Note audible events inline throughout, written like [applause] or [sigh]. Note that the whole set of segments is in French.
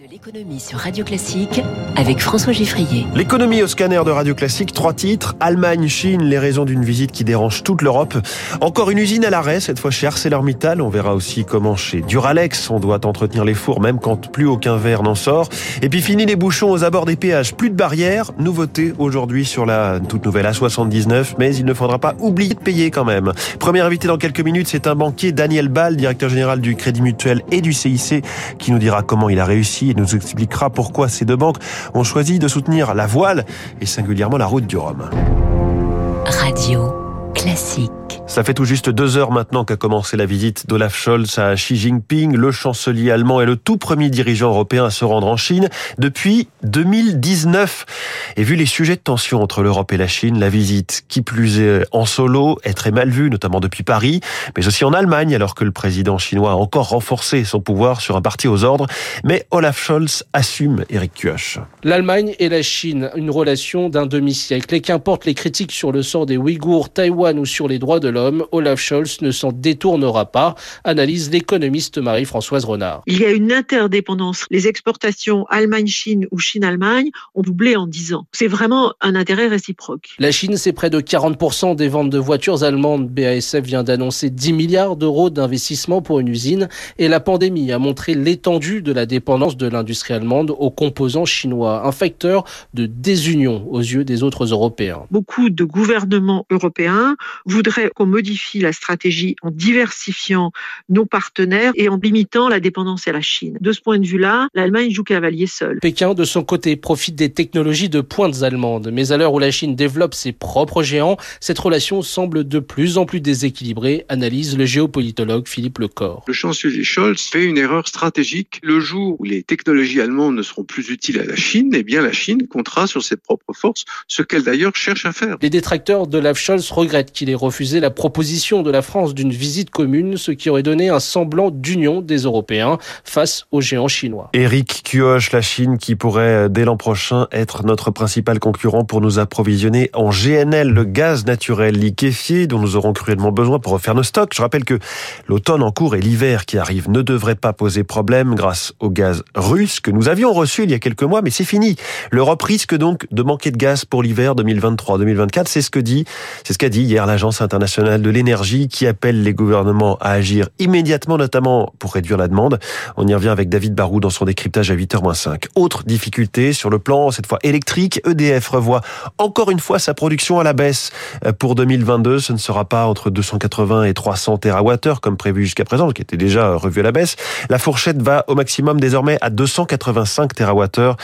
de l'économie sur Radio Classique avec François Giffrier. L'économie au scanner de Radio Classique, trois titres. Allemagne, Chine, les raisons d'une visite qui dérange toute l'Europe. Encore une usine à l'arrêt, cette fois chez ArcelorMittal. On verra aussi comment chez Duralex, on doit entretenir les fours même quand plus aucun verre n'en sort. Et puis fini les bouchons aux abords des péages. Plus de barrières. Nouveauté aujourd'hui sur la toute nouvelle A79, mais il ne faudra pas oublier de payer quand même. Premier invité dans quelques minutes, c'est un banquier, Daniel Ball, directeur général du Crédit Mutuel et du CIC, qui nous dira comment il a réussi et nous expliquera pourquoi ces deux banques ont choisi de soutenir la voile et singulièrement la route du Rhum. Radio classique. Ça fait tout juste deux heures maintenant qu'a commencé la visite d'Olaf Scholz à Xi Jinping. Le chancelier allemand est le tout premier dirigeant européen à se rendre en Chine depuis 2019. Et vu les sujets de tension entre l'Europe et la Chine, la visite, qui plus est en solo, est très mal vue, notamment depuis Paris, mais aussi en Allemagne, alors que le président chinois a encore renforcé son pouvoir sur un parti aux ordres. Mais Olaf Scholz assume Eric Kioch. L'Allemagne et la Chine, une relation d'un demi-siècle. Et qu'importe les critiques sur le sort des Ouïghours, Taïwan ou sur les droits de l'homme, Olaf Scholz ne s'en détournera pas, analyse l'économiste Marie-Françoise Renard. Il y a une interdépendance. Les exportations Allemagne-Chine ou Chine-Allemagne ont doublé en 10 ans. C'est vraiment un intérêt réciproque. La Chine, c'est près de 40% des ventes de voitures allemandes. BASF vient d'annoncer 10 milliards d'euros d'investissement pour une usine et la pandémie a montré l'étendue de la dépendance de l'industrie allemande aux composants chinois, un facteur de désunion aux yeux des autres Européens. Beaucoup de gouvernements européens voudraient qu'on modifie la stratégie en diversifiant nos partenaires et en limitant la dépendance à la Chine. De ce point de vue-là, l'Allemagne joue cavalier seul. Pékin, de son côté, profite des technologies de pointe allemandes. Mais à l'heure où la Chine développe ses propres géants, cette relation semble de plus en plus déséquilibrée, analyse le géopolitologue Philippe Lecor. Le chancelier Scholz fait une erreur stratégique. Le jour où les technologies allemandes ne seront plus utiles à la Chine, eh bien la Chine comptera sur ses propres forces, ce qu'elle d'ailleurs cherche à faire. Les détracteurs de Scholz regrettent qu'il ait refusé la proposition de la France d'une visite commune, ce qui aurait donné un semblant d'union des Européens face aux géants chinois. Eric Kioch, la Chine qui pourrait dès l'an prochain être notre principal concurrent pour nous approvisionner en GNL, le gaz naturel liquéfié dont nous aurons cruellement besoin pour refaire nos stocks. Je rappelle que l'automne en cours et l'hiver qui arrive ne devraient pas poser problème grâce au gaz russe que nous avions reçu il y a quelques mois, mais c'est fini. L'Europe risque donc de manquer de gaz pour l'hiver 2023-2024. C'est ce que dit, c'est ce qu'a dit hier l'Agence internationale de l'énergie qui appelle les gouvernements à agir immédiatement, notamment pour réduire la demande. On y revient avec David Barou dans son décryptage à 8h-5. Autre difficulté sur le plan, cette fois électrique, EDF revoit encore une fois sa production à la baisse. Pour 2022, ce ne sera pas entre 280 et 300 TWh comme prévu jusqu'à présent, qui était déjà revu à la baisse. La fourchette va au maximum désormais à 285 TWh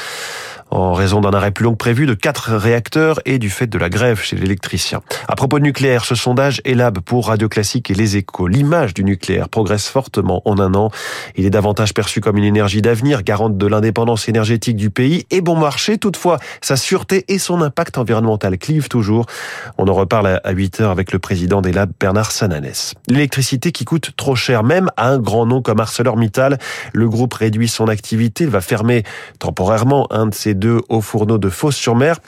en raison d'un arrêt plus long que prévu de quatre réacteurs et du fait de la grève chez l'électricien. À propos de nucléaire, ce sondage Elab pour Radio Classique et Les Échos. L'image du nucléaire progresse fortement en un an. Il est davantage perçu comme une énergie d'avenir, garante de l'indépendance énergétique du pays et bon marché. Toutefois, sa sûreté et son impact environnemental clivent toujours. On en reparle à 8 heures avec le président d'Elab, Bernard Sananès. L'électricité qui coûte trop cher, même à un grand nom comme ArcelorMittal. Le groupe réduit son activité, va fermer temporairement un de ses deux hauts fourneaux de Fos-sur-Mer.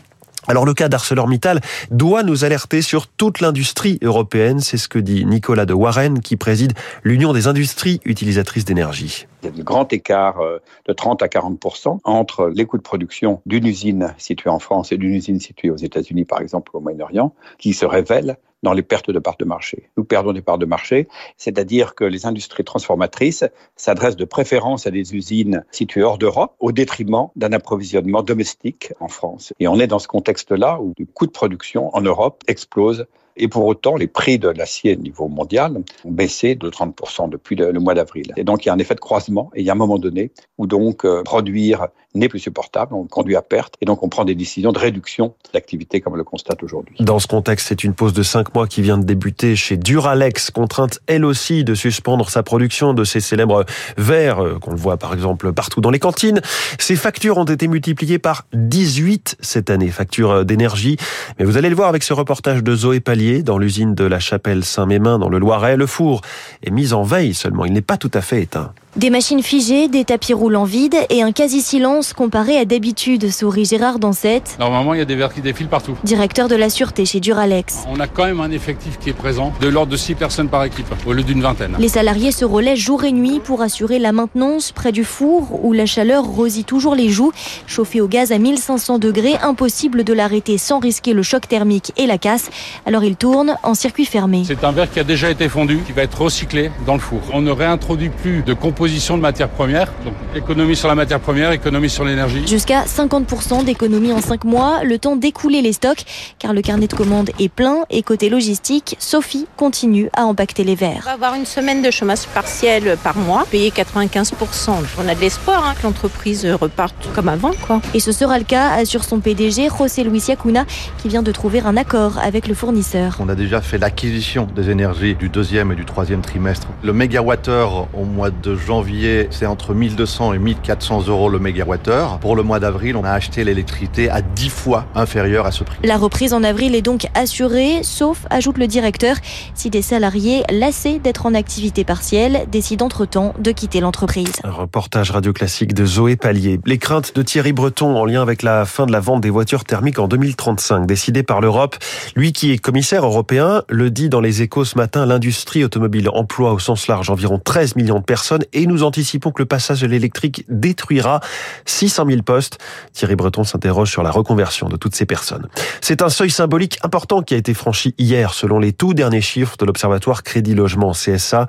Alors le cas d'ArcelorMittal doit nous alerter sur toute l'industrie européenne, c'est ce que dit Nicolas de Warren qui préside l'Union des industries utilisatrices d'énergie. Il y a de grands écarts de 30 à 40 entre les coûts de production d'une usine située en France et d'une usine située aux États-Unis, par exemple, au Moyen-Orient, qui se révèlent dans les pertes de parts de marché. Nous perdons des parts de marché, c'est-à-dire que les industries transformatrices s'adressent de préférence à des usines situées hors d'Europe au détriment d'un approvisionnement domestique en France. Et on est dans ce contexte-là où le coût de production en Europe explose et pour autant, les prix de l'acier au niveau mondial ont baissé de 30% depuis le, mois d'avril. Et donc, il y a un effet de croisement et il y a un moment donné où donc euh, produire n'est plus supportable, on conduit à perte et donc on prend des décisions de réduction d'activité comme on le constate aujourd'hui. Dans ce contexte, c'est une pause de 5 mois qui vient de débuter chez Duralex, contrainte elle aussi de suspendre sa production de ces célèbres verres euh, qu'on le voit par exemple partout dans les cantines. Ces factures ont été multipliées par 18 cette année, factures d'énergie. Mais vous allez le voir avec ce reportage de Zoé Dans l'usine de la Chapelle Saint-Mémin dans le Loiret. Le four est mis en veille seulement, il n'est pas tout à fait éteint. Des machines figées, des tapis roulants vides et un quasi-silence comparé à d'habitude, sourit Gérard Dansette. Normalement, il y a des verres qui défilent partout. Directeur de la sûreté chez Duralex. On a quand même un effectif qui est présent, de l'ordre de 6 personnes par équipe, au lieu d'une vingtaine. Les salariés se relaient jour et nuit pour assurer la maintenance près du four où la chaleur rosille toujours les joues. Chauffé au gaz à 1500 degrés, impossible de l'arrêter sans risquer le choc thermique et la casse. Alors il tourne en circuit fermé. C'est un verre qui a déjà été fondu, qui va être recyclé dans le four. On ne réintroduit plus de composés de matières premières. Donc économie sur la matière première, économie sur l'énergie. Jusqu'à 50% d'économie en 5 mois, le temps d'écouler les stocks, car le carnet de commandes est plein. Et côté logistique, Sophie continue à impacter les verres. On va avoir une semaine de chômage partiel par mois, payer 95%. On a de l'espoir hein, que l'entreprise reparte comme avant. Quoi. Et ce sera le cas, assure son PDG, José Luis Yacuna, qui vient de trouver un accord avec le fournisseur. On a déjà fait l'acquisition des énergies du deuxième et du troisième trimestre. Le mégawattheure au mois de janvier janvier, c'est entre 1200 et 1400 euros le mégawattheure. Pour le mois d'avril, on a acheté l'électricité à 10 fois inférieure à ce prix. La reprise en avril est donc assurée, sauf, ajoute le directeur, si des salariés lassés d'être en activité partielle décident entre-temps de quitter l'entreprise. Un reportage radio classique de Zoé Pallier. Les craintes de Thierry Breton en lien avec la fin de la vente des voitures thermiques en 2035, décidée par l'Europe. Lui qui est commissaire européen, le dit dans les échos ce matin, l'industrie automobile emploie au sens large environ 13 millions de personnes et nous anticipons que le passage de l'électrique détruira 600 000 postes. Thierry Breton s'interroge sur la reconversion de toutes ces personnes. C'est un seuil symbolique important qui a été franchi hier selon les tout derniers chiffres de l'Observatoire Crédit Logement CSA.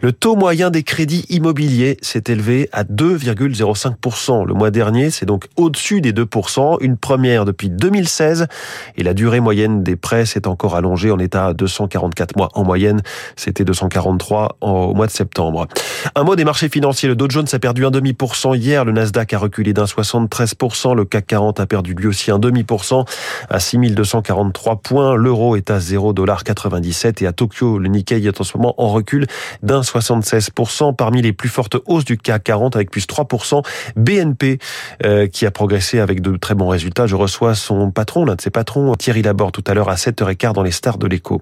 Le taux moyen des crédits immobiliers s'est élevé à 2,05%. Le mois dernier, c'est donc au-dessus des 2%, une première depuis 2016 et la durée moyenne des prêts s'est encore allongée en état à 244 mois en moyenne. C'était 243 au mois de septembre. Un mot marchés financiers, le Dow Jones a perdu un demi pour cent hier, le Nasdaq a reculé d'un 73%, le CAC 40 a perdu lui aussi un demi pour cent à 6243 points, l'euro est à 0,97 et à Tokyo, le Nikkei est en ce moment en recul d'un 76%, parmi les plus fortes hausses du CAC 40 avec plus 3%, BNP euh, qui a progressé avec de très bons résultats. Je reçois son patron, l'un de ses patrons, Thierry Laborde, tout à l'heure à 7h15 dans les stars de l'écho.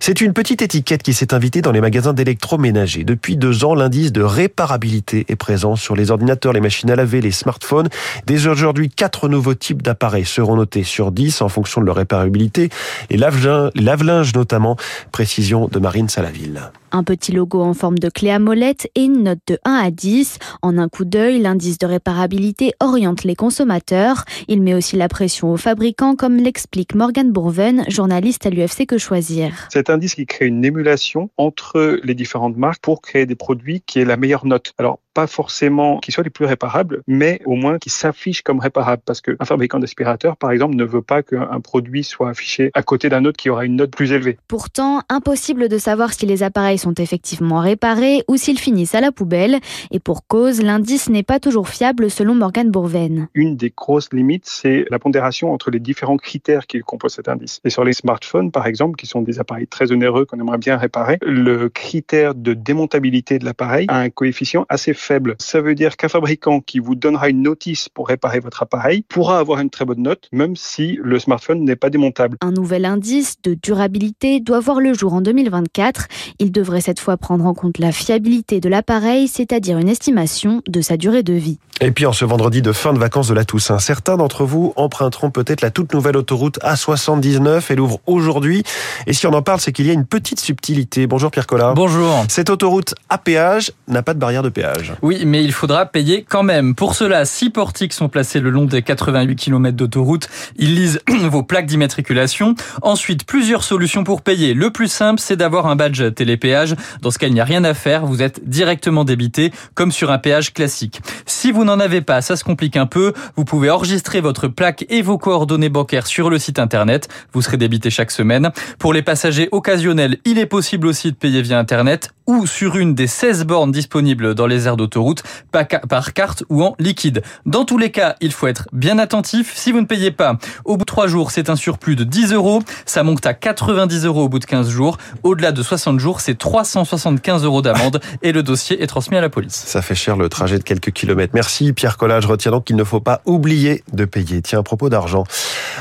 C'est une petite étiquette qui s'est invitée dans les magasins d'électroménager. Depuis deux ans, l'indice de réparabilité est présent sur les ordinateurs, les machines à laver, les smartphones. Dès aujourd'hui, quatre nouveaux types d'appareils seront notés sur 10 en fonction de leur réparabilité. Les lave-linges notamment. Précision de Marine Salaville. Un petit logo en forme de clé à molette et une note de 1 à 10. En un coup d'œil, l'indice de réparabilité oriente les consommateurs. Il met aussi la pression aux fabricants, comme l'explique Morgan Bourven, journaliste à l'UFC Que Choisir. Cet indice qui crée une émulation entre les différentes marques pour créer des produits qui aient la meilleure note. Pas forcément qui soient les plus réparables, mais au moins qui s'affichent comme réparables. Parce qu'un fabricant d'aspirateur, par exemple, ne veut pas qu'un produit soit affiché à côté d'un autre qui aura une note plus élevée. Pourtant, impossible de savoir si les appareils sont effectivement réparés ou s'ils finissent à la poubelle. Et pour cause, l'indice n'est pas toujours fiable selon Morgan Bourven. Une des grosses limites, c'est la pondération entre les différents critères qui composent cet indice. Et sur les smartphones, par exemple, qui sont des appareils très onéreux qu'on aimerait bien réparer, le critère de démontabilité de l'appareil a un coefficient assez faible. Ça veut dire qu'un fabricant qui vous donnera une notice pour réparer votre appareil pourra avoir une très bonne note, même si le smartphone n'est pas démontable. Un nouvel indice de durabilité doit voir le jour en 2024. Il devrait cette fois prendre en compte la fiabilité de l'appareil, c'est-à-dire une estimation de sa durée de vie. Et puis en ce vendredi de fin de vacances de la Toussaint, certains d'entre vous emprunteront peut-être la toute nouvelle autoroute A79. Elle ouvre aujourd'hui. Et si on en parle, c'est qu'il y a une petite subtilité. Bonjour Pierre Collat. Bonjour. Cette autoroute à péage n'a pas de barrière de péage. Oui, mais il faudra payer quand même. Pour cela, six portiques sont placés le long des 88 km d'autoroute. Ils lisent [clears throat] vos plaques d'immatriculation. Ensuite, plusieurs solutions pour payer. Le plus simple, c'est d'avoir un badge télépéage. Dans ce cas, il n'y a rien à faire. Vous êtes directement débité, comme sur un péage classique. Si vous n'en avez pas, ça se complique un peu. Vous pouvez enregistrer votre plaque et vos coordonnées bancaires sur le site internet. Vous serez débité chaque semaine. Pour les passagers occasionnels, il est possible aussi de payer via internet ou sur une des 16 bornes disponibles dans les aires d'autoroute par carte ou en liquide. Dans tous les cas, il faut être bien attentif. Si vous ne payez pas, au bout de 3 jours, c'est un surplus de 10 euros. Ça monte à 90 euros au bout de 15 jours. Au-delà de 60 jours, c'est 375 euros d'amende et le dossier est transmis à la police. Ça fait cher le trajet de quelques kilomètres. Merci Pierre Collage. Retiens donc qu'il ne faut pas oublier de payer. Tiens, à propos d'argent,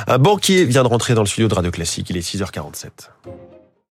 un banquier vient de rentrer dans le studio de Radio Classique. Il est 6h47.